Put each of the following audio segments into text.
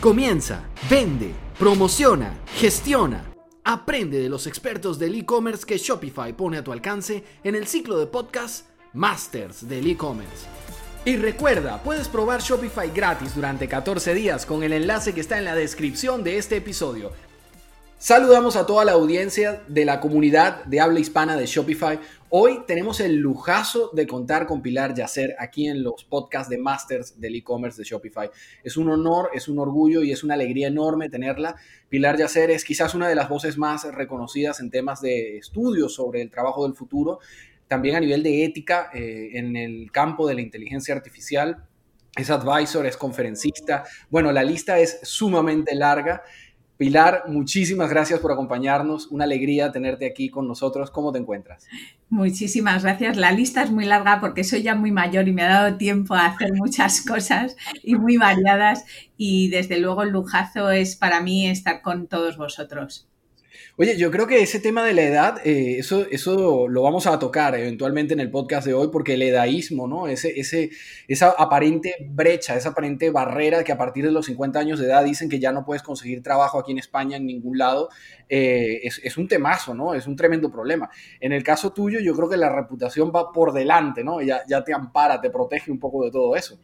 Comienza, vende, promociona, gestiona. Aprende de los expertos del e-commerce que Shopify pone a tu alcance en el ciclo de podcast Masters del e-commerce. Y recuerda, puedes probar Shopify gratis durante 14 días con el enlace que está en la descripción de este episodio. Saludamos a toda la audiencia de la comunidad de habla hispana de Shopify. Hoy tenemos el lujazo de contar con Pilar Yacer aquí en los podcasts de Masters del e-commerce de Shopify. Es un honor, es un orgullo y es una alegría enorme tenerla. Pilar Yacer es quizás una de las voces más reconocidas en temas de estudios sobre el trabajo del futuro, también a nivel de ética eh, en el campo de la inteligencia artificial. Es advisor, es conferencista. Bueno, la lista es sumamente larga. Pilar, muchísimas gracias por acompañarnos. Una alegría tenerte aquí con nosotros. ¿Cómo te encuentras? Muchísimas gracias. La lista es muy larga porque soy ya muy mayor y me ha dado tiempo a hacer muchas cosas y muy variadas. Y desde luego el lujazo es para mí estar con todos vosotros. Oye, yo creo que ese tema de la edad, eh, eso, eso lo vamos a tocar eventualmente en el podcast de hoy, porque el edaísmo, ¿no? Ese, ese, esa aparente brecha, esa aparente barrera que a partir de los 50 años de edad dicen que ya no puedes conseguir trabajo aquí en España en ningún lado, eh, es, es, un temazo, ¿no? Es un tremendo problema. En el caso tuyo, yo creo que la reputación va por delante, ¿no? Ya, ya te ampara, te protege un poco de todo eso.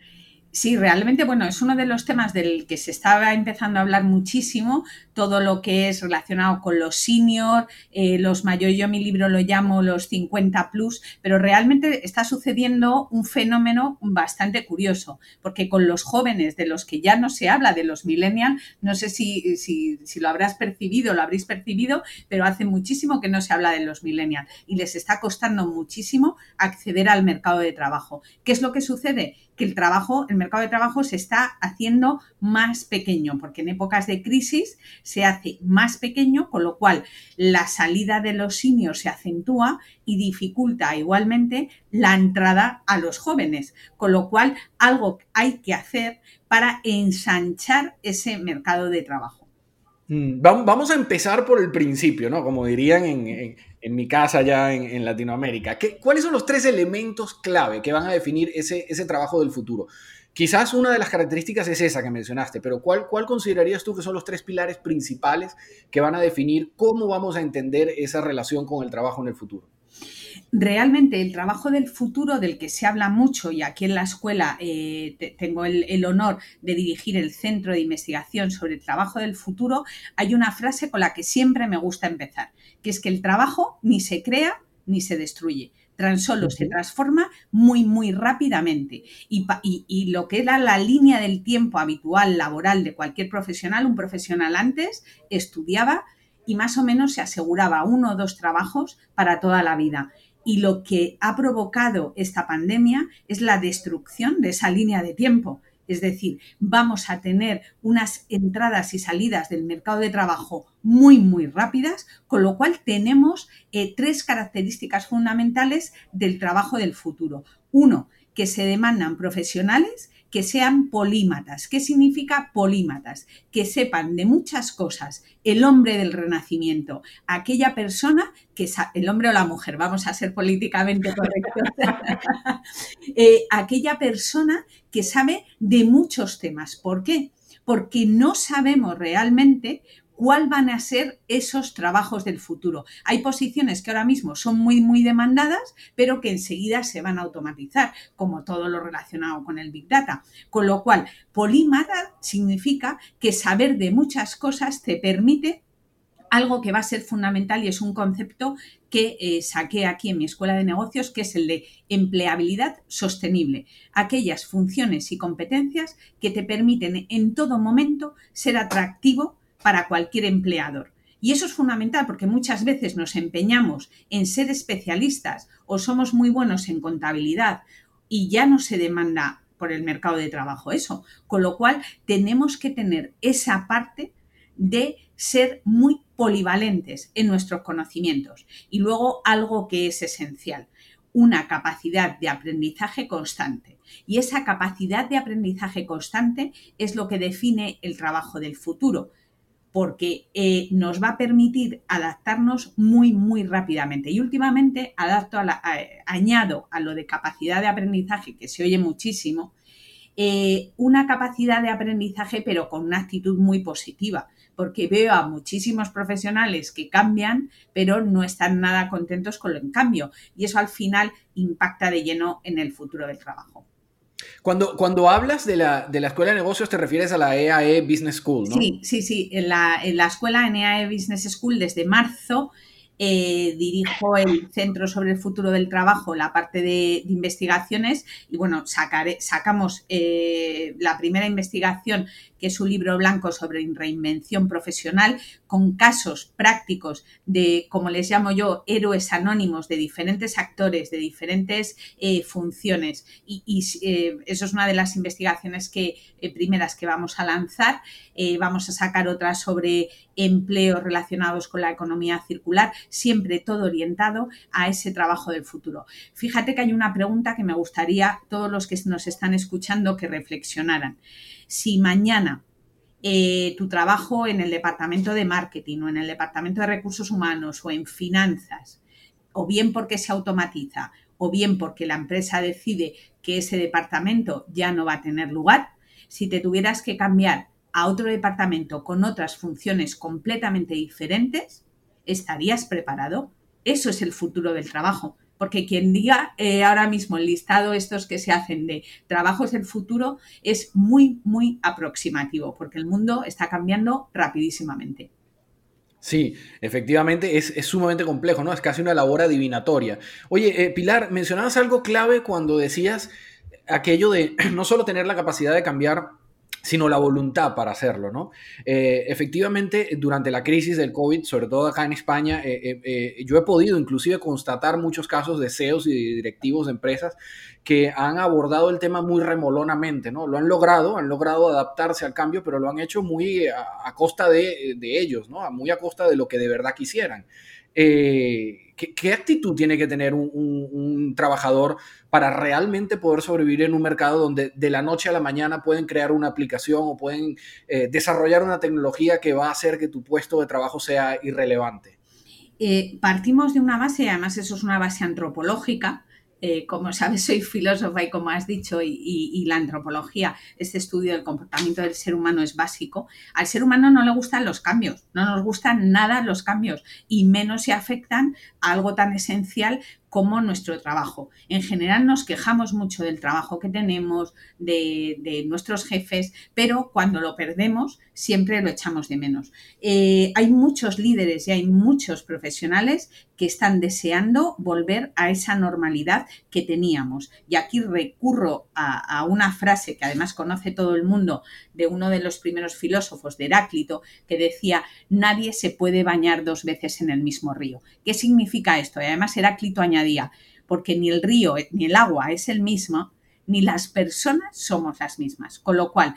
Sí, realmente, bueno, es uno de los temas del que se estaba empezando a hablar muchísimo, todo lo que es relacionado con los senior, eh, los mayores, yo mi libro lo llamo los 50 plus, pero realmente está sucediendo un fenómeno bastante curioso, porque con los jóvenes de los que ya no se habla, de los millennials, no sé si, si, si lo habrás percibido, lo habréis percibido, pero hace muchísimo que no se habla de los millennials y les está costando muchísimo acceder al mercado de trabajo. ¿Qué es lo que sucede? Que el trabajo, el mercado de trabajo se está haciendo más pequeño, porque en épocas de crisis se hace más pequeño, con lo cual la salida de los seniors se acentúa y dificulta igualmente la entrada a los jóvenes, con lo cual algo hay que hacer para ensanchar ese mercado de trabajo. Mm, vamos a empezar por el principio, ¿no? Como dirían en, en mi casa allá en, Latinoamérica. ¿Qué, ¿Cuáles son los tres elementos clave que van a definir ese, ese trabajo del futuro? Quizás una de las características es esa que mencionaste, pero ¿cuál, ¿cuál considerarías tú que son los tres pilares principales que van a definir cómo vamos a entender esa relación con el trabajo en el futuro? realmente el trabajo del futuro del que se habla mucho y aquí en la escuela eh, tengo el, el, honor de dirigir el centro de investigación sobre el trabajo del futuro, hay una frase con la que siempre me gusta empezar, que es que el trabajo ni se crea ni se destruye. Tan solo se transforma muy, muy rápidamente. Y, y, y, lo que era la línea del tiempo habitual laboral de cualquier profesional, un profesional antes estudiaba y más o menos se aseguraba uno o dos trabajos para toda la vida. Y lo que ha provocado esta pandemia es la destrucción de esa línea de tiempo. Es decir, vamos a tener unas entradas y salidas del mercado de trabajo muy, muy rápidas, con lo cual tenemos eh, tres características fundamentales del trabajo del futuro. Uno, que se demandan profesionales que sean polímatas. ¿Qué significa polímatas? Que sepan de muchas cosas. El hombre del renacimiento, aquella persona que el hombre o la mujer, vamos a ser políticamente correctos, eh, aquella persona que sabe de muchos temas. ¿Por qué? Porque no sabemos realmente cuál van a ser esos trabajos del futuro. Hay posiciones que ahora mismo son muy, muy demandadas, pero que enseguida se van a automatizar, como todo lo relacionado con el Big Data. Con lo cual, polímata significa que saber de muchas cosas te permite algo que va a ser fundamental y es un concepto que eh, saqué aquí en mi escuela de negocios, que es el de empleabilidad sostenible. Aquellas funciones y competencias que te permiten en todo momento ser atractivo para cualquier empleador. Y eso es fundamental porque muchas veces nos empeñamos en ser especialistas o somos muy buenos en contabilidad y ya no se demanda por el mercado de trabajo eso. Con lo cual tenemos que tener esa parte de ser muy polivalentes en nuestros conocimientos. Y luego algo que es esencial, una capacidad de aprendizaje constante. Y esa capacidad de aprendizaje constante es lo que define el trabajo del futuro porque eh, nos va a permitir adaptarnos muy, muy rápidamente. Y últimamente adapto a la, añado a lo de capacidad de aprendizaje, que se oye muchísimo, eh, una capacidad de aprendizaje, pero con una actitud muy positiva, porque veo a muchísimos profesionales que cambian, pero no están nada contentos con el cambio. Y eso al final impacta de lleno en el futuro del trabajo. Cuando, cuando hablas de la, de la, Escuela de Negocios, te refieres a la EAE e Business School, ¿no? Sí, sí, sí. En la, en la escuela en EAE Business School desde marzo eh, dirijo el Centro sobre el Futuro del Trabajo, la parte de, investigaciones, y bueno, sacamos eh, la primera investigación, que es un libro blanco sobre reinvención profesional, con casos prácticos de, como les llamo yo, héroes anónimos de diferentes actores, de diferentes eh, funciones. Y, eso es una de las investigaciones que, primeras que vamos a lanzar. vamos a sacar otras sobre empleos relacionados con la economía circular, siempre todo orientado a ese trabajo del futuro. Fíjate que hay una pregunta que me gustaría todos los que nos están escuchando que reflexionaran. Si mañana eh, tu trabajo en el departamento de marketing o en el departamento de recursos humanos o en finanzas, o bien porque se automatiza, o bien porque la empresa decide que ese departamento ya no va a tener lugar, si te tuvieras que cambiar a otro departamento con otras funciones completamente diferentes, ¿estarías preparado? Eso es el futuro del trabajo. Porque quien diga eh, ahora mismo el listado estos que se hacen de trabajos del futuro es muy, muy aproximativo, porque el mundo está cambiando rapidísimamente. Sí, efectivamente es, sumamente complejo, ¿no? Es casi una labor adivinatoria. Oye, eh, Pilar, mencionabas algo clave cuando decías aquello de no solo tener la capacidad de cambiar sino la voluntad para hacerlo, ¿no? Eh, efectivamente, durante la crisis del COVID, sobre todo acá en España, eh, eh, yo he podido inclusive constatar muchos casos de CEOs y directivos de empresas que han abordado el tema muy remolonamente, ¿no? Lo han logrado, han logrado adaptarse al cambio, pero lo han hecho muy a, costa de, ellos, ¿no? Muy a costa de lo que de verdad quisieran. ¿Qué, actitud tiene que tener un, trabajador para realmente poder sobrevivir en un mercado donde de la noche a la mañana pueden crear una aplicación o pueden eh, desarrollar una tecnología que va a hacer que tu puesto de trabajo sea irrelevante? Eh, partimos de una base, además eso es una base antropológica, eh, como sabes, soy filósofa y como has dicho, y, la antropología, este estudio del comportamiento del ser humano es básico. Al ser humano no le gustan los cambios, no nos gustan nada los cambios y menos se afectan a algo tan esencial como nuestro trabajo. En general nos quejamos mucho del trabajo que tenemos, de, nuestros jefes, pero cuando lo perdemos siempre lo echamos de menos. Eh, hay muchos líderes y hay muchos profesionales que están deseando volver a esa normalidad que teníamos. Y aquí recurro a, una frase que además conoce todo el mundo de uno de los primeros filósofos, de Heráclito, que decía, nadie se puede bañar dos veces en el mismo río. ¿Qué significa esto? Y además Heráclito añadía, porque ni el río ni el agua es el mismo, ni las personas somos las mismas. Con lo cual,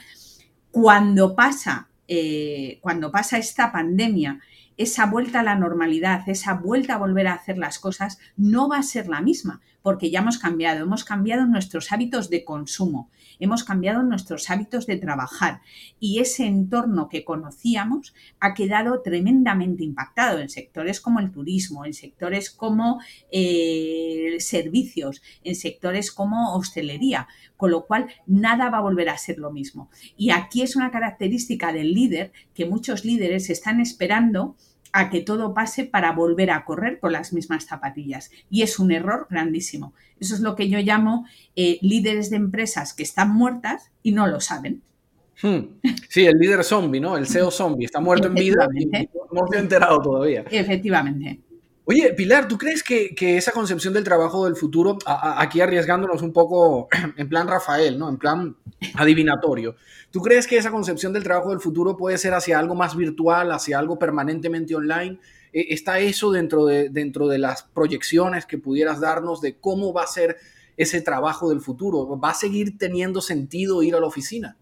cuando pasa, eh, cuando pasa esta pandemia, esa vuelta a la normalidad, esa vuelta a volver a hacer las cosas, no va a ser la misma, porque ya hemos cambiado, hemos cambiado nuestros hábitos de consumo, hemos cambiado nuestros hábitos de trabajar y ese entorno que conocíamos ha quedado tremendamente impactado en sectores como el turismo, en sectores como eh, servicios, en sectores como hostelería, con lo cual nada va a volver a ser lo mismo. Y aquí es una característica del líder que muchos líderes están esperando a que todo pase para volver a correr con las mismas zapatillas. Y es un error grandísimo. Eso es lo que yo llamo eh, líderes de empresas que están muertas y no lo saben. Hmm. Sí, el líder zombie, ¿no? El CEO zombie. Está muerto en vida y no se ha enterado todavía. Efectivamente. Oye, Pilar, ¿tú crees que, esa concepción del trabajo del futuro, aquí arriesgándonos un poco en plan Rafael, ¿no? En plan adivinatorio, ¿tú crees que esa concepción del trabajo del futuro puede ser hacia algo más virtual, hacia algo permanentemente online? E, ¿Está eso dentro de, dentro de las proyecciones que pudieras darnos de cómo va a ser ese trabajo del futuro? ¿Va a seguir teniendo sentido ir a la oficina?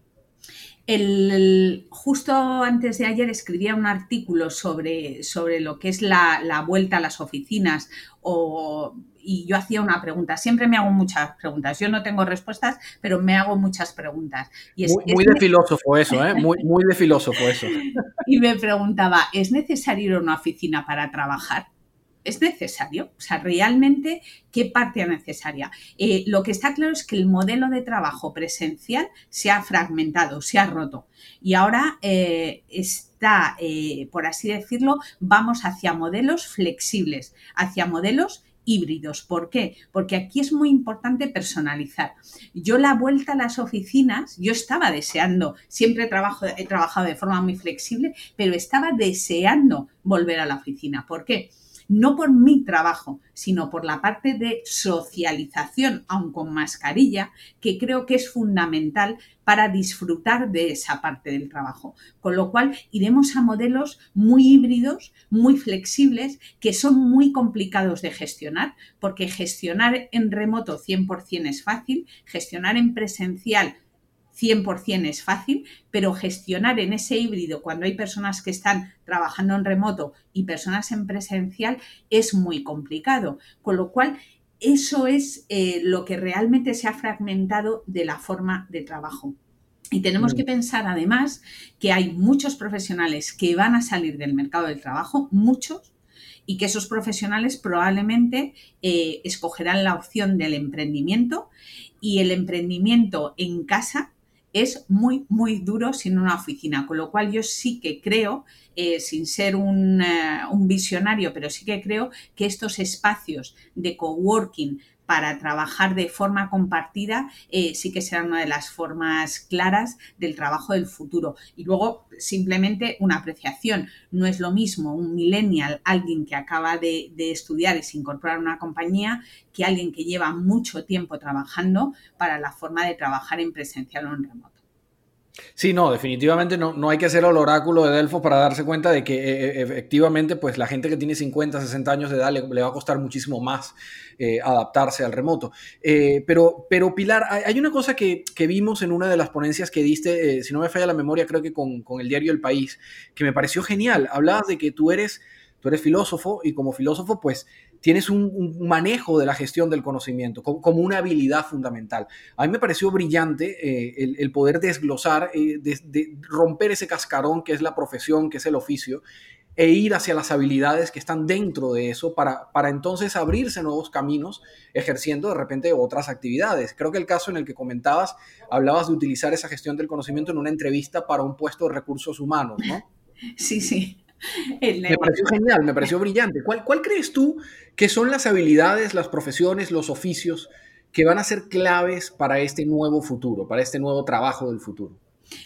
El, justo antes de ayer escribía un artículo sobre, sobre lo que es la, vuelta a las oficinas o, y yo hacía una pregunta. Siempre me hago muchas preguntas. Yo no tengo respuestas, pero me hago muchas preguntas. Y muy, de filósofo eso, ¿eh? Muy, muy de filósofo eso. y me preguntaba, ¿es necesario ir a una oficina para trabajar? Es necesario. O sea, realmente, ¿qué parte es necesaria? Eh, lo que está claro es que el modelo de trabajo presencial se ha fragmentado, se ha roto. Y ahora eh, está, eh, por así decirlo, vamos hacia modelos flexibles, hacia modelos híbridos. ¿Por qué? Porque aquí es muy importante personalizar. Yo la vuelta a las oficinas, yo estaba deseando, siempre trabajo, he trabajado de forma muy flexible, pero estaba deseando volver a la oficina. ¿Por qué? No por mi trabajo, sino por la parte de socialización, aun con mascarilla, que creo que es fundamental para disfrutar de esa parte del trabajo. Con lo cual, iremos a modelos muy híbridos, muy flexibles, que son muy complicados de gestionar, porque gestionar en remoto 100% es fácil, gestionar en presencial 100% es fácil, pero gestionar en ese híbrido cuando hay personas que están trabajando en remoto y personas en presencial es muy complicado. Con lo cual, eso es eh, lo que realmente se ha fragmentado de la forma de trabajo. Y tenemos mm. que pensar además que hay muchos profesionales que van a salir del mercado del trabajo, muchos, y que esos profesionales probablemente eh, escogerán la opción del emprendimiento y el emprendimiento en casa es muy, muy duro sin una oficina, con lo cual yo sí que creo, eh, sin ser un, eh, un, visionario, pero sí que creo que estos espacios de coworking para trabajar de forma compartida eh, sí que será una de las formas claras del trabajo del futuro. Y luego, simplemente una apreciación. No es lo mismo un millennial, alguien que acaba de, de estudiar y se incorpora a una compañía, que alguien que lleva mucho tiempo trabajando para la forma de trabajar en presencial o en remoto. Sí, no, definitivamente no, no hay que hacer el oráculo de Delfos para darse cuenta de que eh, eh, efectivamente pues la gente que tiene 50, 60 años de edad le, va a costar muchísimo más eh, adaptarse al remoto. pero, pero Pilar, hay una cosa que, que, vimos en una de las ponencias que diste, si no me falla la memoria, creo que con, con el diario El País, que me pareció genial. Hablabas de que tú eres tú eres filósofo y como filósofo pues tienes un, manejo de la gestión del conocimiento como, una habilidad fundamental. A mí me pareció brillante eh, el, poder desglosar, eh, de, romper ese cascarón que es la profesión, que es el oficio, e ir hacia las habilidades que están dentro de eso para, para entonces abrirse nuevos caminos ejerciendo de repente otras actividades. Creo que el caso en el que comentabas, hablabas de utilizar esa gestión del conocimiento en una entrevista para un puesto de recursos humanos, ¿no? Sí, sí. Me pareció genial, me pareció brillante. ¿Cuál, ¿Cuál crees tú que son las habilidades, las profesiones, los oficios que van a ser claves para este nuevo futuro, para este nuevo trabajo del futuro?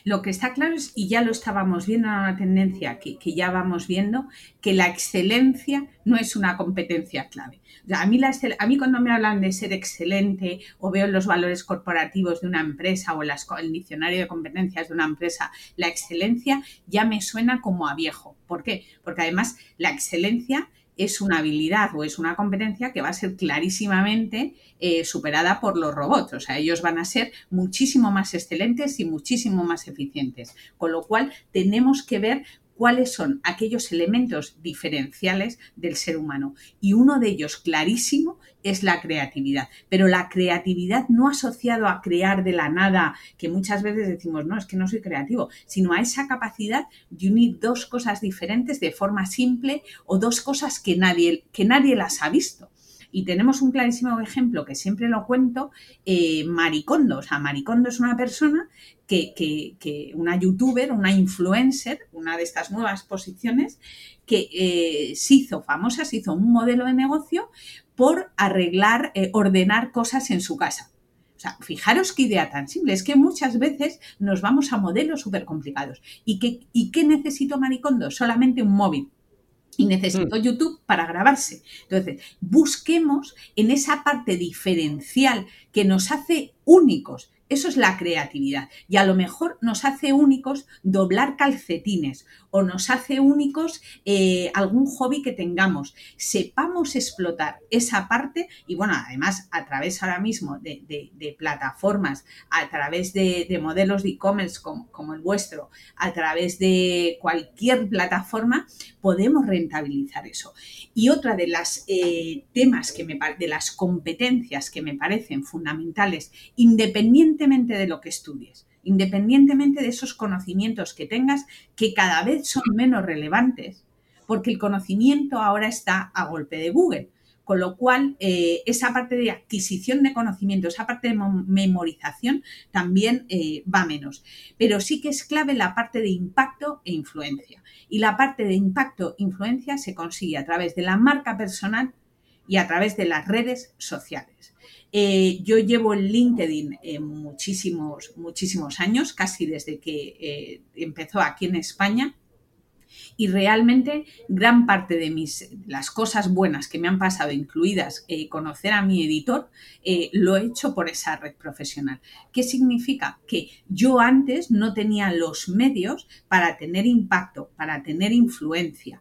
Lo que está claro es, y ya lo estábamos viendo, una tendencia que, ya vamos viendo, que la excelencia no es una competencia clave. a, mí a mí cuando me hablan de ser excelente o veo los valores corporativos de una empresa o el diccionario de competencias de una empresa, la excelencia ya me suena como a viejo. ¿Por qué? Porque además la excelencia es una habilidad o es una competencia que va a ser clarísimamente eh, superada por los robots. O sea, ellos van a ser muchísimo más excelentes y muchísimo más eficientes. Con lo cual, tenemos que ver cuáles son aquellos elementos diferenciales del ser humano. Y uno de ellos clarísimo es la creatividad. Pero la creatividad no asociado a crear de la nada, que muchas veces decimos, no, es que no soy creativo, sino a esa capacidad de unir dos cosas diferentes de forma simple o dos cosas que nadie, que nadie las ha visto. Y tenemos un clarísimo ejemplo que siempre lo cuento, eh, Maricondo. O sea, Maricondo es una persona que, que, una youtuber, una influencer, una de estas nuevas posiciones, que eh, se hizo famosa, se hizo un modelo de negocio por arreglar, eh, ordenar cosas en su casa. O sea, fijaros qué idea tan simple. Es que muchas veces nos vamos a modelos súper complicados. ¿Y qué, ¿Y qué necesito Maricondo? Solamente un móvil y necesito mm. YouTube para grabarse. Entonces, busquemos en esa parte diferencial que nos hace únicos. Eso es la creatividad. Y a lo mejor nos hace únicos doblar calcetines o nos hace únicos eh, algún hobby que tengamos. Sepamos explotar esa parte y bueno, además a través ahora mismo de, plataformas, a través de, modelos de e-commerce como, el vuestro, a través de cualquier plataforma, podemos rentabilizar eso. Y otra de las eh, temas que me de las competencias que me parecen fundamentales, independientemente de lo que estudies, independientemente de esos conocimientos que tengas, que cada vez son menos relevantes, porque el conocimiento ahora está a golpe de Google. Con lo cual, eh, esa parte de adquisición de conocimiento, esa parte de memorización también eh, va menos. Pero sí que es clave la parte de impacto e influencia. Y la parte de impacto e influencia se consigue a través de la marca personal y a través de las redes sociales. Eh, yo llevo en LinkedIn muchísimos, muchísimos años, casi desde que empezó aquí en España y realmente gran parte de mis, las cosas buenas que me han pasado, incluidas eh, conocer a mi editor, eh, lo he hecho por esa red profesional. ¿Qué significa? Que yo antes no tenía los medios para tener impacto, para tener influencia.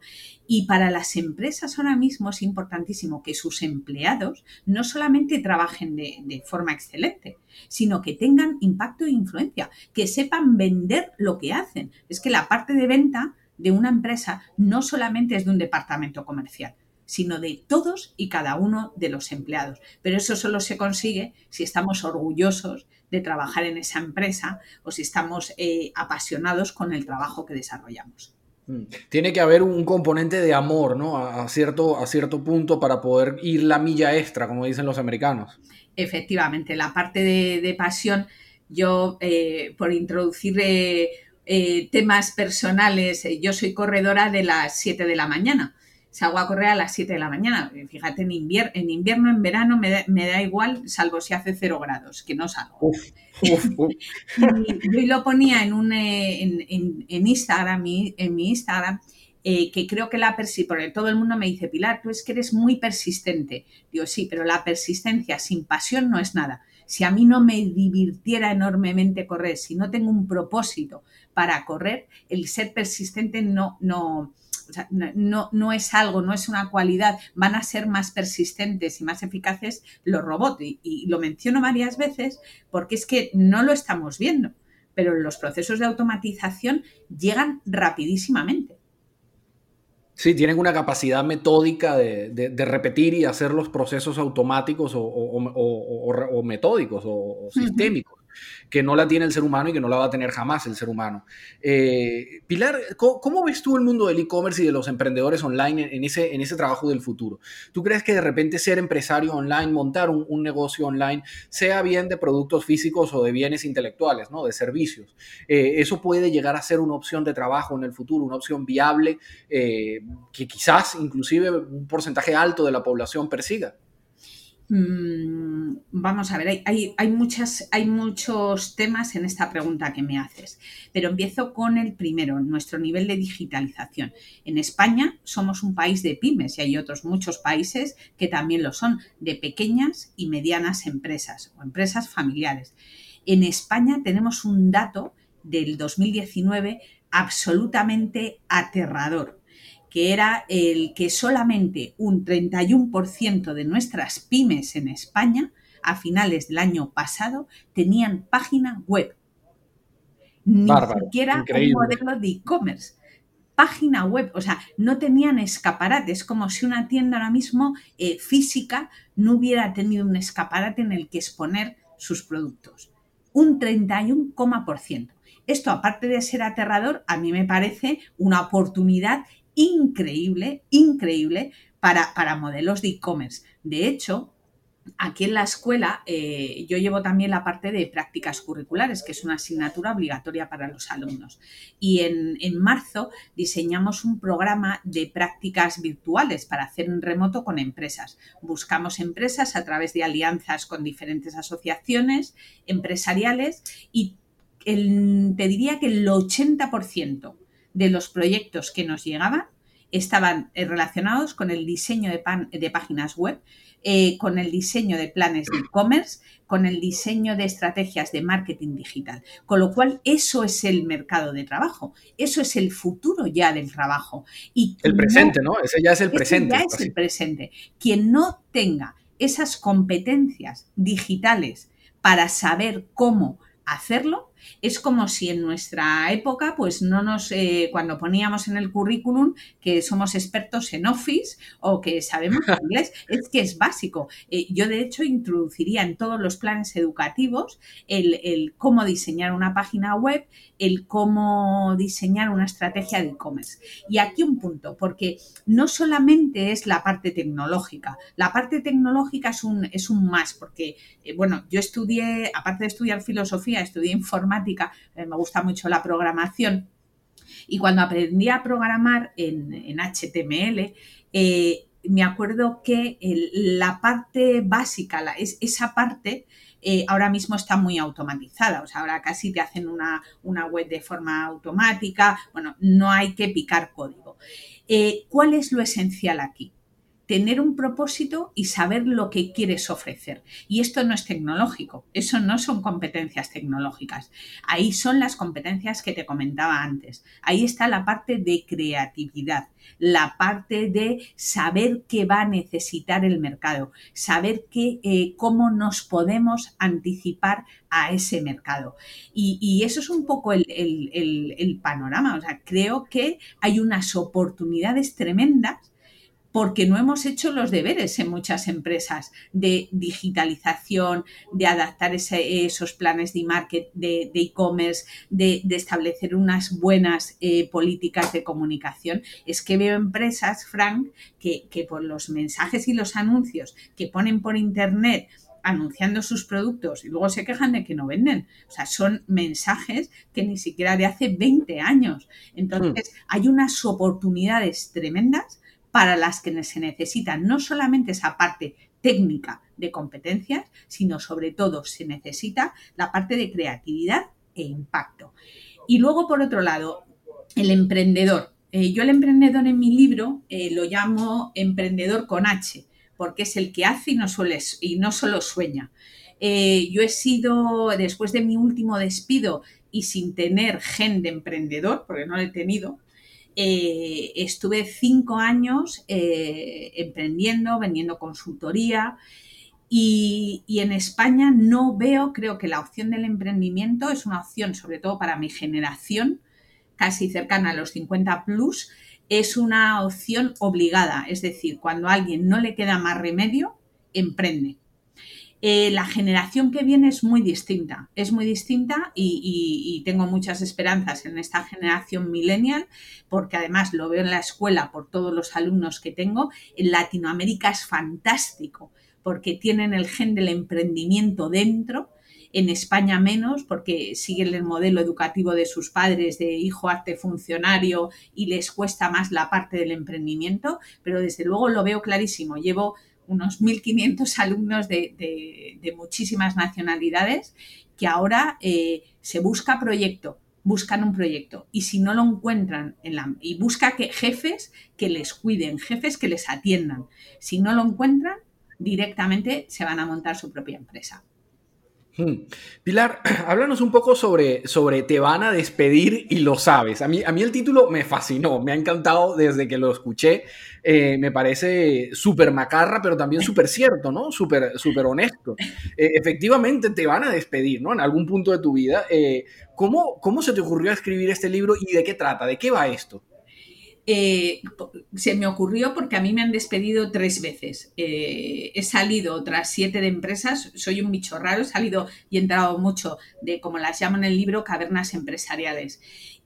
Y para las empresas ahora mismo es importantísimo que sus empleados no solamente trabajen de, de, forma excelente, sino que tengan impacto e influencia, que sepan vender lo que hacen. Es que la parte de venta de una empresa no solamente es de un departamento comercial, sino de todos y cada uno de los empleados. Pero eso solo se consigue si estamos orgullosos de trabajar en esa empresa o si estamos eh, apasionados con el trabajo que desarrollamos. Mm. Tiene que haber un componente de amor, ¿no? A, cierto, a cierto punto para poder ir la milla extra, como dicen los americanos. Efectivamente, la parte de, pasión, yo eh, por introducir eh, eh, temas personales, eh, yo soy corredora de las 7 de la mañana. Salgo a correr a las 7 de la mañana. Fíjate, en, en invierno, en verano me da, igual, salvo si hace 0 grados, que no salgo. y, yo lo ponía en, un, eh, en, Instagram, en mi Instagram, que creo que la porque todo el mundo me dice, Pilar, tú es que eres muy persistente. Digo, sí, pero la persistencia sin pasión no es nada. Si a mí no me divirtiera enormemente correr, si no tengo un propósito para correr, el ser persistente no, no, no, no, es algo, no es una cualidad, van a ser más persistentes y más eficaces los robots. Y, lo menciono varias veces porque es que no lo estamos viendo, pero los procesos de automatización llegan rapidísimamente. Sí, tienen una capacidad metódica de, repetir y hacer los procesos automáticos o, metódicos o, sistémicos que no la tiene el ser humano y que no la va a tener jamás el ser humano. Eh, Pilar, ¿cómo, ves tú el mundo del e-commerce y de los emprendedores online en, ese, en ese trabajo del futuro? ¿Tú crees que de repente ser empresario online, montar un, negocio online, sea bien de productos físicos o de bienes intelectuales, ¿no? de servicios? Eh, ¿Eso puede llegar a ser una opción de trabajo en el futuro, una opción viable eh, que quizás inclusive un porcentaje alto de la población persiga? Mm, vamos a ver, hay, hay, muchas, hay muchos temas en esta pregunta que me haces, pero empiezo con el primero, nuestro nivel de digitalización. En España somos un país de pymes y hay otros muchos países que también lo son, de pequeñas y medianas empresas o empresas familiares. En España tenemos un dato del 2019 absolutamente aterrador que era el que solamente un 31% de nuestras pymes en España a finales del año pasado tenían página web. Ni siquiera un modelo de e-commerce. Página web, o sea, no tenían escaparates, como si una tienda ahora mismo eh, física no hubiera tenido un escaparate en el que exponer sus productos. Un 31,%. Esto, aparte de ser aterrador, a mí me parece una oportunidad increíble, increíble para, para modelos de e-commerce. De hecho, Aquí en la escuela eh, yo llevo también la parte de prácticas curriculares, que es una asignatura obligatoria para los alumnos. Y en, en, marzo diseñamos un programa de prácticas virtuales para hacer en remoto con empresas. Buscamos empresas a través de alianzas con diferentes asociaciones empresariales y te diría que el 80% de los proyectos que nos llegaban estaban eh, relacionados con el diseño de, páginas web, eh, con el diseño de planes de e-commerce, con el diseño de estrategias de marketing digital. Con lo cual, eso es el mercado de trabajo, eso es el futuro ya del trabajo. Y el presente, ¿no? Ese ya es el presente. Ya es el presente. Quien no tenga esas competencias digitales para saber cómo hacerlo, Es como si en nuestra época, pues no nos, eh, cuando poníamos en el currículum que somos expertos en Office o que sabemos inglés, es que es básico. Eh, yo, de hecho, introduciría en todos los planes educativos el, el cómo diseñar una página web, el cómo diseñar una estrategia de e-commerce. Y aquí un punto, porque no solamente es la parte tecnológica, la parte tecnológica es un, es un más, porque, eh, bueno, yo estudié, aparte de estudiar filosofía, estudié informática, eh, me gusta mucho la programación, y cuando aprendí a programar en, HTML, eh, me acuerdo que la parte básica, es, esa parte eh, ahora mismo está muy automatizada. O sea, ahora casi te hacen una, web de forma automática. Bueno, no hay que picar código. ¿Cuál es lo esencial aquí? Tener un propósito y saber lo que quieres ofrecer. Y esto no es tecnológico, eso no son competencias tecnológicas. Ahí son las competencias que te comentaba antes. Ahí está la parte de creatividad, la parte de saber qué va a necesitar el mercado, saber qué, eh, cómo nos podemos anticipar a ese mercado. Y, eso es un poco el, el panorama. O sea, creo que hay unas oportunidades tremendas porque no hemos hecho los deberes en muchas empresas de digitalización, de adaptar esos planes de market, de e-commerce, de, establecer unas buenas eh, políticas de comunicación. Es que veo empresas, Frank, que, por los mensajes y los anuncios que ponen por internet anunciando sus productos y luego se quejan de que no venden. O sea, son mensajes que ni siquiera de hace 20 años. Entonces, hmm. hay unas oportunidades tremendas para las que se necesita no solamente esa parte técnica de competencias, sino sobre todo se necesita la parte de creatividad e impacto. Y luego, por otro lado, el emprendedor. Eh, yo el emprendedor en mi libro eh, lo llamo emprendedor con H, porque es el que hace y no, suele, y no solo sueña. Eh, yo he sido, después de mi último despido y sin tener gen de emprendedor, porque no lo he tenido, eh, estuve cinco años eh, emprendiendo, vendiendo consultoría y, en España no veo, creo que la opción del emprendimiento es una opción, sobre todo para mi generación, casi cercana a los 50 plus, es una opción obligada. Es decir, cuando a alguien no le queda más remedio, emprende. Eh, la generación que viene es muy distinta, es muy distinta y, tengo muchas esperanzas en esta generación millennial, porque además lo veo en la escuela por todos los alumnos que tengo. En Latinoamérica es fantástico, porque tienen el gen del emprendimiento dentro. En España menos, porque siguen el modelo educativo de sus padres de hijo arte funcionario y les cuesta más la parte del emprendimiento, pero desde luego lo veo clarísimo. Llevo unos 1.500 alumnos de, muchísimas nacionalidades que ahora eh, se busca proyecto, buscan un proyecto y si no lo encuentran en la, y busca que jefes que les cuiden, jefes que les atiendan. Si no lo encuentran, directamente se van a montar su propia empresa. Pilar, háblanos un poco sobre, sobre Te van a despedir y lo sabes. A mí, a mí el título me fascinó, me ha encantado desde que lo escuché. Eh, me parece súper macarra, pero también súper cierto, ¿no? Súper honesto. Eh, efectivamente, te van a despedir, ¿no? En algún punto de tu vida. Eh, ¿cómo, ¿Cómo se te ocurrió escribir este libro y de qué trata? ¿De qué va esto? Eh, se me ocurrió porque a mí me han despedido tres veces. Eh, he salido otras siete de empresas, soy un bicho raro, he salido y he entrado mucho de, como las llaman en el libro, cavernas empresariales.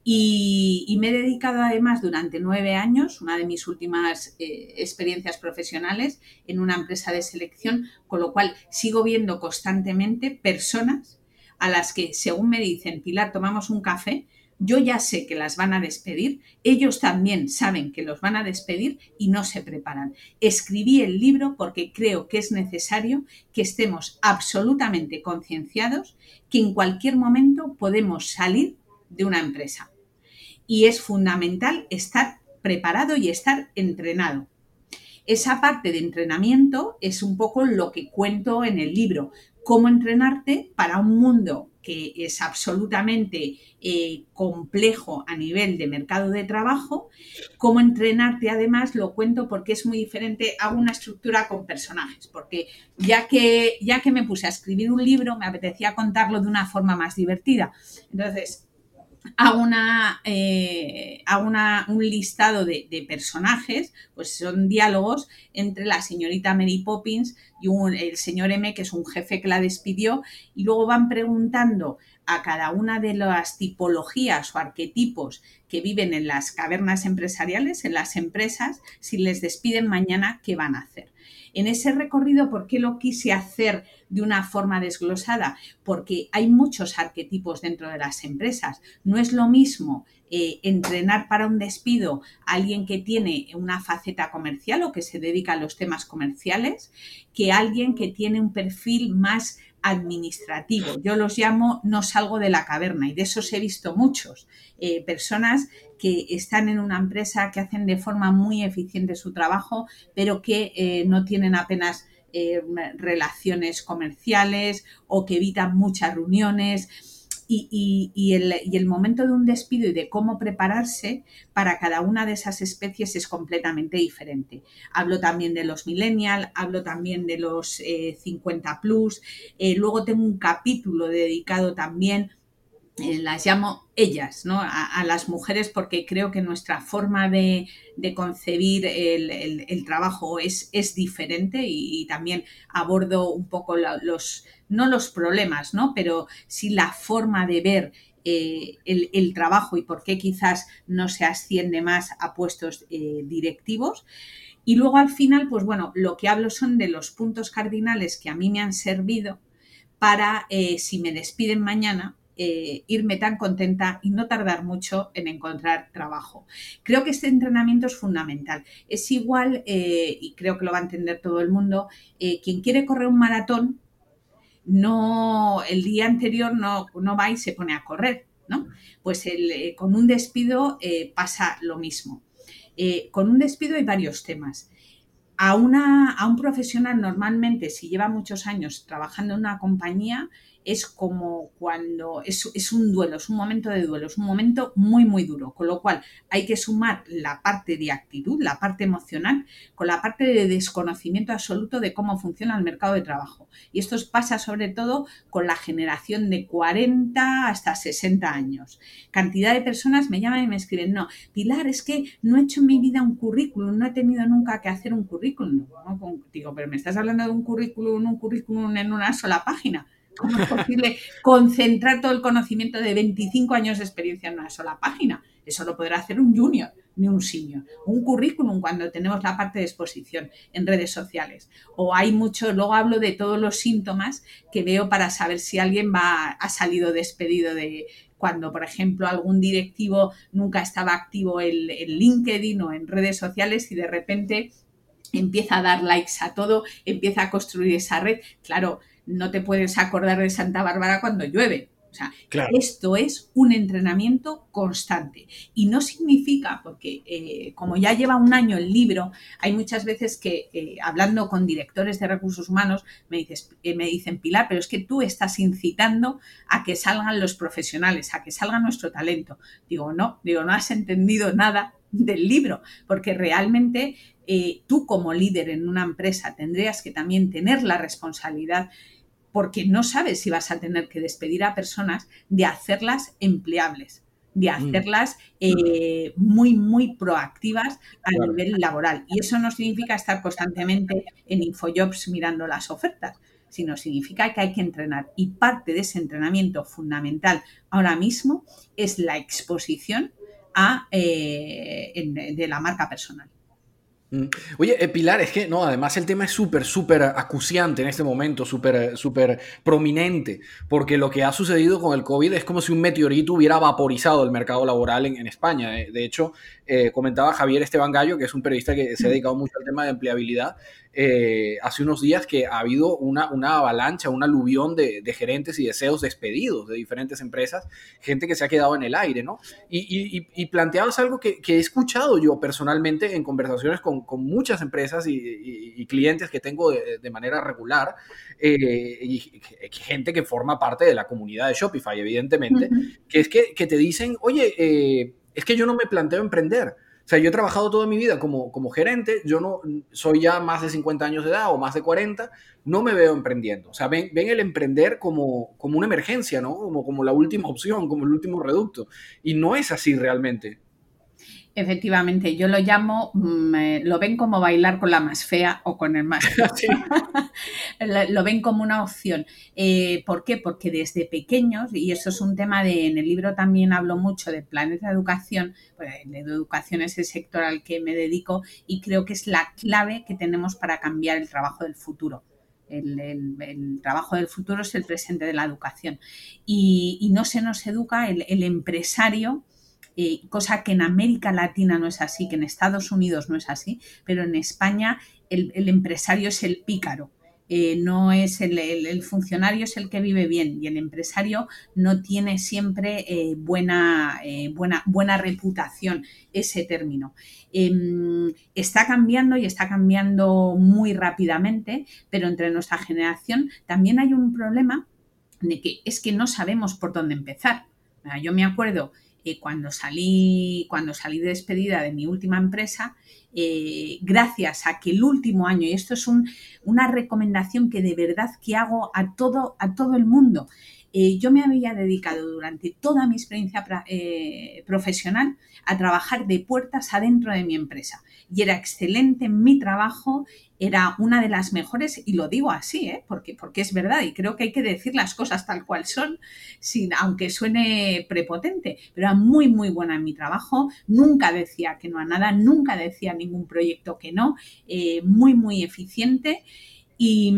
Y, me he dedicado además durante nueve años, una de mis últimas eh, experiencias profesionales, en una empresa de selección, con lo cual sigo viendo constantemente personas a las que, según me dicen, Pilar, tomamos un café, yo ya sé que las van a despedir, ellos también saben que los van a despedir y no se preparan. Escribí el libro porque creo que es necesario que estemos absolutamente concienciados que en cualquier momento podemos salir de una empresa. Y es fundamental estar preparado y estar entrenado. Esa parte de entrenamiento es un poco lo que cuento en el libro, cómo entrenarte para un mundo que es absolutamente eh, complejo a nivel de mercado de trabajo. Cómo entrenarte, además, lo cuento porque es muy diferente a una estructura con personajes, porque ya que, ya que me puse a escribir un libro, me apetecía contarlo de una forma más divertida. Entonces, hago, una, eh, un listado de, personajes, pues son diálogos entre la señorita Mary Poppins y el señor M, que es un jefe que la despidió, y luego van preguntando a cada una de las tipologías o arquetipos que viven en las cavernas empresariales, en las empresas, si les despiden mañana, ¿qué van a hacer? En ese recorrido, ¿por qué lo quise hacer de una forma desglosada? Porque hay muchos arquetipos dentro de las empresas. No es lo mismo eh, entrenar para un despido a alguien que tiene una faceta comercial o que se dedica a los temas comerciales que alguien que tiene un perfil más administrativo. Yo los llamo no salgo de la caverna y de esos he visto muchos. Eh, personas que están en una empresa que hacen de forma muy eficiente su trabajo, pero que eh, no tienen apenas eh, relaciones comerciales o que evitan muchas reuniones. Y, el, momento de un despido y de cómo prepararse para cada una de esas especies es completamente diferente. Hablo también de los millennials, hablo también de los 50 plus, luego tengo un capítulo dedicado también eh, las llamo ellas, ¿no? A, las mujeres porque creo que nuestra forma de, concebir el, trabajo es, es diferente y, también abordo un poco los, no los problemas, ¿no? Pero sí la forma de ver eh, el, trabajo y por qué quizás no se asciende más a puestos eh, directivos. Y luego al final, pues bueno, lo que hablo son de los puntos cardinales que a mí me han servido para, si me despiden mañana, eh, irme tan contenta y no tardar mucho en encontrar trabajo. Creo que este entrenamiento es fundamental. Es igual, eh, y creo que lo va a entender todo el mundo, eh, quien quiere correr un maratón, no el día anterior no, no va y se pone a correr, ¿no? Pues con un despido pasa lo mismo. con un despido hay varios temas. A, una, a un profesional normalmente, si lleva muchos años trabajando en una compañía, es como cuando es, es, un duelo, es un momento de duelo, es un momento muy, muy duro, con lo cual hay que sumar la parte de actitud, la parte emocional, con la parte de desconocimiento absoluto de cómo funciona el mercado de trabajo. Y esto pasa sobre todo con la generación de 40 hasta 60 años. Cantidad de personas me llaman y me escriben, no, Pilar, es que no he hecho en mi vida un currículum, no he tenido nunca que hacer un currículum. Digo, pero me estás hablando de un currículum, un currículum en una sola página. ¿Cómo es posible concentrar todo el conocimiento de 25 años de experiencia en una sola página? Eso lo podrá hacer un junior, ni un senior. Un currículum cuando tenemos la parte de exposición en redes sociales. O hay mucho, luego hablo de todos los síntomas que veo para saber si alguien va, ha salido despedido de cuando, por ejemplo, algún directivo nunca estaba activo en, en LinkedIn o en redes sociales y de repente empieza a dar likes a todo, empieza a construir esa red. Claro, no te puedes acordar de Santa Bárbara cuando llueve. O sea, esto es un entrenamiento constante y no significa, porque eh, como ya lleva un año el libro, hay muchas veces que eh, hablando con directores de recursos humanos me, dices, eh, me dicen, Pilar, pero es que tú estás incitando a que salgan los profesionales, a que salga nuestro talento. Digo, no, digo, no has entendido nada del libro, porque realmente tú como líder en una empresa tendrías que también tener la responsabilidad porque no sabes si vas a tener que despedir a personas de hacerlas empleables, de mm. hacerlas eh, muy, muy proactivas a nivel laboral. Y eso no significa estar constantemente en Infojobs mirando las ofertas, sino significa que hay que entrenar. Y parte de ese entrenamiento fundamental ahora mismo es la exposición a, eh, de la marca personal. Oye, eh, Pilar, es que no, además el tema es súper, súper acuciante en este momento, súper, súper prominente, porque lo que ha sucedido con el COVID es como si un meteorito hubiera vaporizado el mercado laboral en, España. De hecho, eh, comentaba Javier Esteban Gallo, que es un periodista que se ha dedicado mucho al tema de empleabilidad, eh, hace unos días que ha habido una, una avalancha, un aluvión de, gerentes y deseos despedidos de diferentes empresas, gente que se ha quedado en el aire, ¿no? Y, y, planteabas algo que, he escuchado yo personalmente en conversaciones con, muchas empresas y, clientes que tengo de, manera regular, eh, y gente que forma parte de la comunidad de Shopify, evidentemente, que es que, te dicen, oye, eh, es que yo no me planteo emprender. O sea, yo he trabajado toda mi vida como, como gerente, yo no soy ya más de 50 años de edad o más de 40, no me veo emprendiendo. O sea, ven, el emprender como, como una emergencia, ¿no? Como, como la última opción, como el último reducto. Y no es así realmente. Efectivamente, yo lo llamo, mm, eh, lo ven como bailar con la más fea o con el más lo ven como una opción. Eh, ¿Por qué? Porque desde pequeños, y eso es un tema de, en el libro también hablo mucho de planes de educación, pues, de educación es el sector al que me dedico y creo que es la clave que tenemos para cambiar el trabajo del futuro. El, trabajo del futuro es el presente de la educación. Y, no se nos educa el, el empresario eh, cosa que en América Latina no es así, que en Estados Unidos no es así, pero en España el, empresario es el pícaro. Eh, no es el, funcionario es el que vive bien y el empresario no tiene siempre eh, buena, buena, buena reputación ese término. Em, está cambiando y está cambiando muy rápidamente, pero entre nuestra generación también hay un problema de que es que no sabemos por dónde empezar. Yo me acuerdo eh, cuando, salí, cuando salí despedida de mi última empresa, eh, gracias a que el último año, y esto es una recomendación que de verdad que hago a todo, a todo el mundo, eh, yo me había dedicado durante toda mi experiencia profesional a trabajar de puertas adentro de mi empresa y era excelente en mi trabajo, era una de las mejores, y lo digo así, ¿eh? porque, porque es verdad, y creo que hay que decir las cosas tal cual son, sin, aunque suene prepotente, pero era muy, muy buena en mi trabajo, nunca decía que no a nada, nunca decía ningún proyecto que no, eh, muy, muy eficiente, y,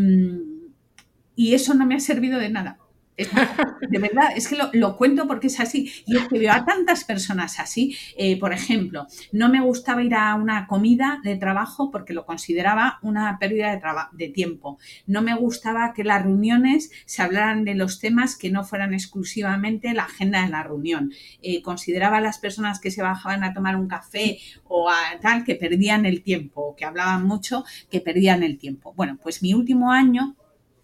y eso no me ha servido de nada de verdad, es que lo, cuento porque es así. Y es que veo a tantas personas así. Eh, por ejemplo, no me gustaba ir a una comida de trabajo porque lo consideraba una pérdida de, tiempo. No me gustaba que las reuniones se hablaran de los temas que no fueran exclusivamente la agenda de la reunión. Eh, consideraba a las personas que se bajaban a tomar un café o a tal que perdían el tiempo, que hablaban mucho, que perdían el tiempo. Bueno, pues mi último año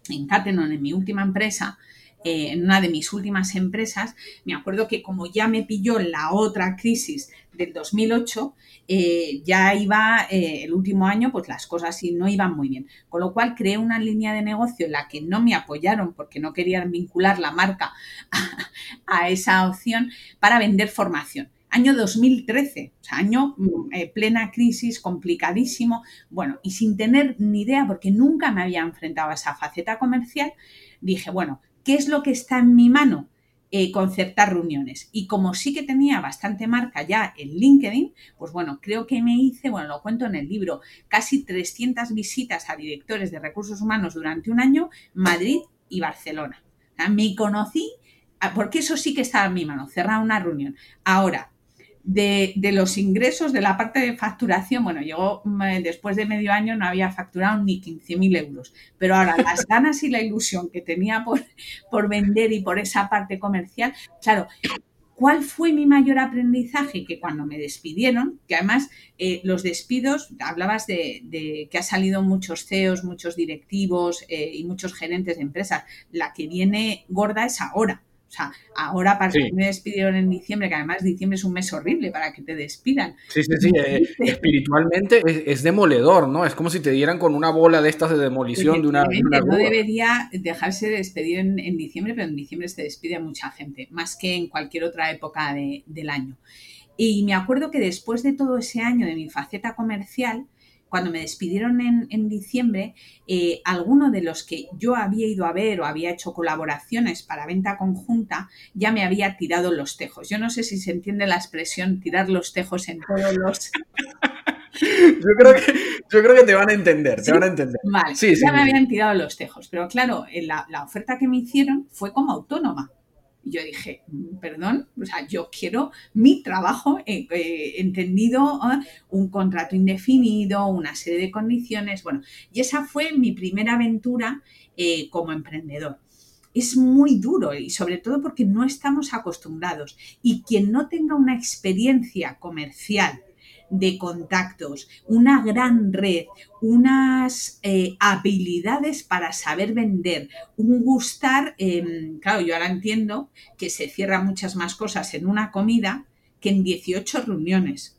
en Catenon, en mi última empresa, eh, en una de mis últimas empresas, me acuerdo que como ya me pilló la otra crisis del 2008, eh, ya iba eh, el último año, pues las cosas no iban muy bien. Con lo cual creé una línea de negocio en la que no me apoyaron porque no querían vincular la marca a, esa opción para vender formación año 2013, o sea, año mm, plena crisis, complicadísimo, bueno, y sin tener ni idea, porque nunca me había enfrentado a esa faceta comercial, dije, bueno, ¿Qué es lo que está en mi mano? Eh, concertar reuniones. Y como sí que tenía bastante marca ya en LinkedIn, pues bueno, creo que me hice, bueno, lo cuento en el libro, casi 300 visitas a directores de recursos humanos durante un año, Madrid y Barcelona. me conocí, ah, porque eso sí que estaba en mi mano, cerrar una reunión. Ahora, de, los ingresos, de la parte de facturación, bueno, llegó mm, después de medio año no había facturado ni 15.000 euros, pero ahora las ganas y la ilusión que tenía por, por vender y por esa parte comercial, claro, ¿Cuál fue mi mayor aprendizaje? Que cuando me despidieron, que además eh, los despidos, hablabas de, que ha salido muchos CEOs, muchos directivos eh, y muchos gerentes de empresas, la que viene gorda es ahora. O sea, ahora para que me despidieron en diciembre, que además diciembre es un mes horrible para que te despidan. Sí, sí, sí. Eh, espiritualmente es, demoledor, ¿no? Es como si te dieran con una bola de estas de demolición de una, No debería dejarse de despedir en, diciembre, pero en diciembre se despide a mucha gente, más que en cualquier otra época del año. Y me acuerdo que después de todo ese año de mi faceta comercial, cuando me despidieron en, diciembre, eh, alguno de los que yo había ido a ver o había hecho colaboraciones para venta conjunta ya me había tirado los tejos. Yo no sé si se entiende la expresión tirar los tejos en todos los... yo, creo que, yo creo que te van a entender, te van a entender. Vale, ya me habían tirado los tejos, pero claro, la, la oferta que me hicieron fue como autónoma. Y yo dije, mm, perdón, o sea, yo quiero mi trabajo eh, eh, entendido, ¿eh? un contrato indefinido, una serie de condiciones, bueno, y esa fue mi primera aventura como emprendedor. Es muy duro y sobre todo porque no estamos acostumbrados. Y quien no tenga una experiencia comercial de contactos, una gran red, unas eh, habilidades para saber vender, un gustar, em, claro, yo ahora entiendo que se cierran muchas más cosas en una comida que en 18 reuniones.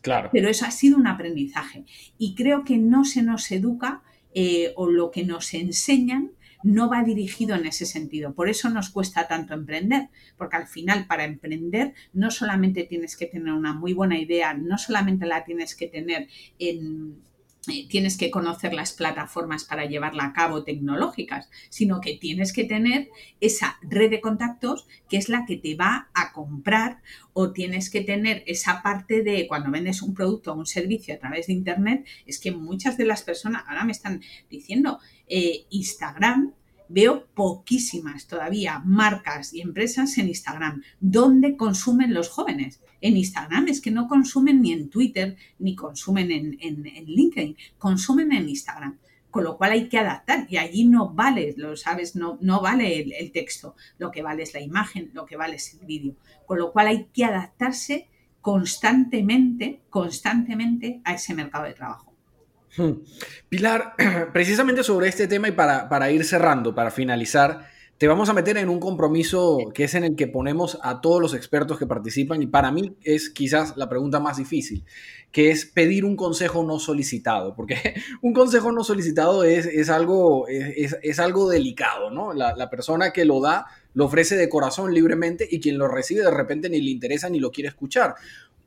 Claro. Pero eso ha sido un aprendizaje y creo que no se nos educa eh, o lo que nos enseñan no va dirigido en ese sentido. Por eso nos cuesta tanto emprender, porque al final para emprender no solamente tienes que tener una muy buena idea, no solamente la tienes que tener en tienes que conocer las plataformas para llevarla a cabo tecnológicas, sino que tienes que tener esa red de contactos que es la que te va a comprar o tienes que tener esa parte de cuando vendes un producto o un servicio a través de Internet, es que muchas de las personas ahora me están diciendo eh, Instagram veo poquísimas todavía marcas y empresas en Instagram. ¿Dónde consumen los jóvenes? En Instagram es que no consumen ni en Twitter ni consumen en, LinkedIn, consumen en Instagram. Con lo cual hay que adaptar y allí no vale, lo sabes, no, no vale el, el texto, lo que vale es la imagen, lo que vale es el vídeo. Con lo cual hay que adaptarse constantemente, constantemente a ese mercado de trabajo. Hmm. Pilar, precisamente sobre este tema y para, para, ir cerrando, para finalizar, te vamos a meter en un compromiso que es en el que ponemos a todos los expertos que participan y para mí es quizás la pregunta más difícil, que es pedir un consejo no solicitado, porque un consejo no solicitado es, es algo, es, es, algo delicado, ¿no? La, la persona que lo da lo ofrece de corazón libremente y quien lo recibe de repente ni le interesa ni lo quiere escuchar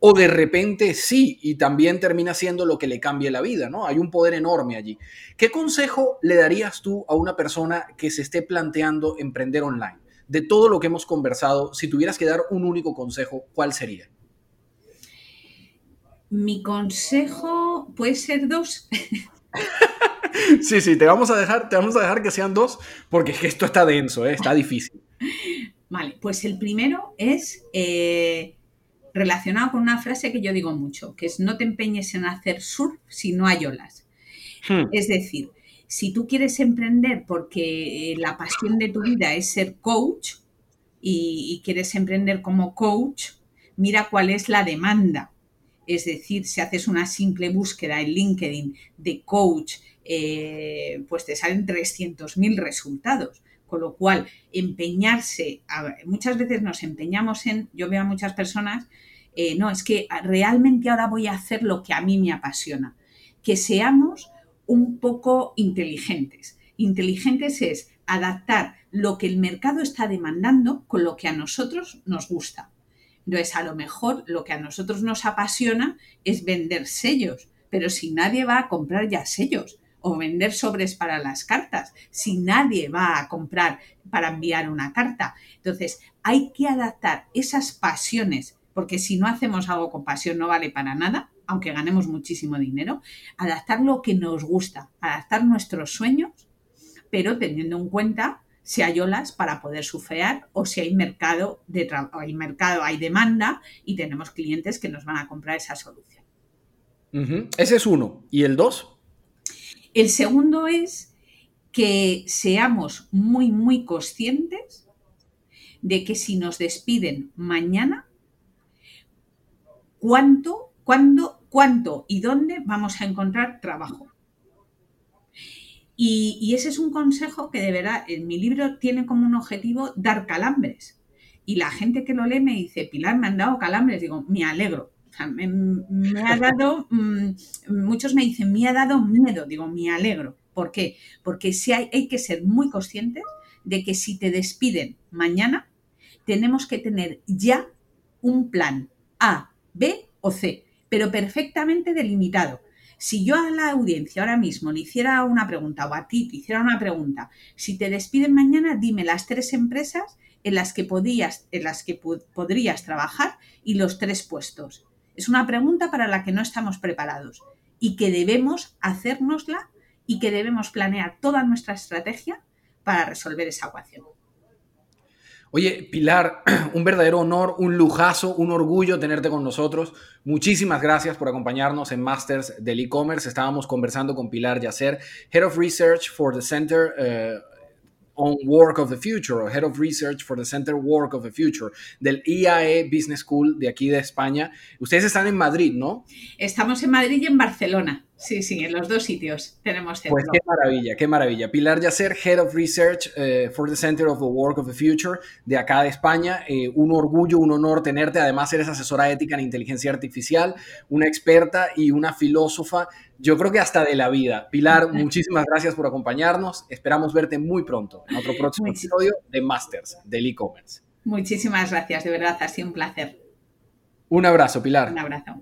o de repente sí, y también termina siendo lo que le cambie la vida, ¿no? Hay un poder enorme allí. ¿Qué consejo le darías tú a una persona que se esté planteando emprender online? De todo lo que hemos conversado, si tuvieras que dar un único consejo, ¿cuál sería? Mi consejo puede ser dos. sí, sí, te vamos a dejar, te vamos a dejar que sean dos, porque esto está denso, ¿eh? está difícil. Vale, pues el primero es eh, relacionado con una frase que yo digo mucho, que es no te empeñes en hacer surf si no hay olas. Hmm. Es decir, si tú quieres emprender porque eh, la pasión de tu vida es ser coach y, quieres emprender como coach, mira cuál es la demanda. Es decir, si haces una simple búsqueda en LinkedIn de coach, eh, pues te salen 300.000 resultados. Con lo cual, empeñarse, muchas veces nos empeñamos en, yo veo a muchas personas, eh, no, es que realmente ahora voy a hacer lo que a mí me apasiona. Que seamos un poco inteligentes. Inteligentes es adaptar lo que el mercado está demandando con lo que a nosotros nos gusta. Entonces, a lo mejor lo que a nosotros nos apasiona es vender sellos, pero si nadie va a comprar ya sellos, o vender sobres para las cartas, si nadie va a comprar para enviar una carta. Entonces, hay que adaptar esas pasiones, porque si no hacemos algo con pasión no vale para nada, aunque ganemos muchísimo dinero, adaptar lo que nos gusta, adaptar nuestros sueños, pero teniendo en cuenta si hay olas para poder sufear o si hay mercado, de hay mercado, hay demanda y tenemos clientes que nos van a comprar esa solución. Ese es uno. ¿Y el dos? El segundo es que seamos muy, muy conscientes de que si nos despiden mañana, cuánto, cuándo, cuánto y dónde vamos a encontrar trabajo. Y, ese es un consejo que de verdad en mi libro tiene como un objetivo dar calambres. Y la gente que lo lee me dice, Pilar, me han dado calambres. Digo, me alegro me, ha dado, mm, muchos me dicen, me ha dado miedo, digo, me alegro. ¿Por qué? Porque si hay, hay que ser muy conscientes de que si te despiden mañana, tenemos que tener ya un plan A, B o C, pero perfectamente delimitado. Si yo a la audiencia ahora mismo le hiciera una pregunta o a ti te hiciera una pregunta, si te despiden mañana, dime las tres empresas en las que, podías, en las que podrías trabajar y los tres puestos. Es una pregunta para la que no estamos preparados y que debemos hacérnosla y que debemos planear toda nuestra estrategia para resolver esa ecuación. Oye, Pilar, un verdadero honor, un lujazo, un orgullo tenerte con nosotros. Muchísimas gracias por acompañarnos en Masters del E-Commerce. Estábamos conversando con Pilar Yacer, Head of Research for the Center uh, on Work of the Future, o Head of Research for the Center Work of the Future, del IAE Business School de aquí de España. Ustedes están en Madrid, ¿no? Estamos en Madrid y en Barcelona. Sí, sí, en los dos sitios tenemos centro. Pues qué maravilla, qué maravilla. Pilar Yacer, Head of Research eh, for the Center of the Work of the Future de acá de España. Eh, un orgullo, un honor tenerte. Además, eres asesora ética en inteligencia artificial, una experta y una filósofa, yo creo que hasta de la vida. Pilar, muchísimas gracias por acompañarnos. Esperamos verte muy pronto en otro próximo episodio de Masters del e-commerce. Muchísimas gracias, de verdad, ha sido un placer. Un abrazo, Pilar. Un abrazo.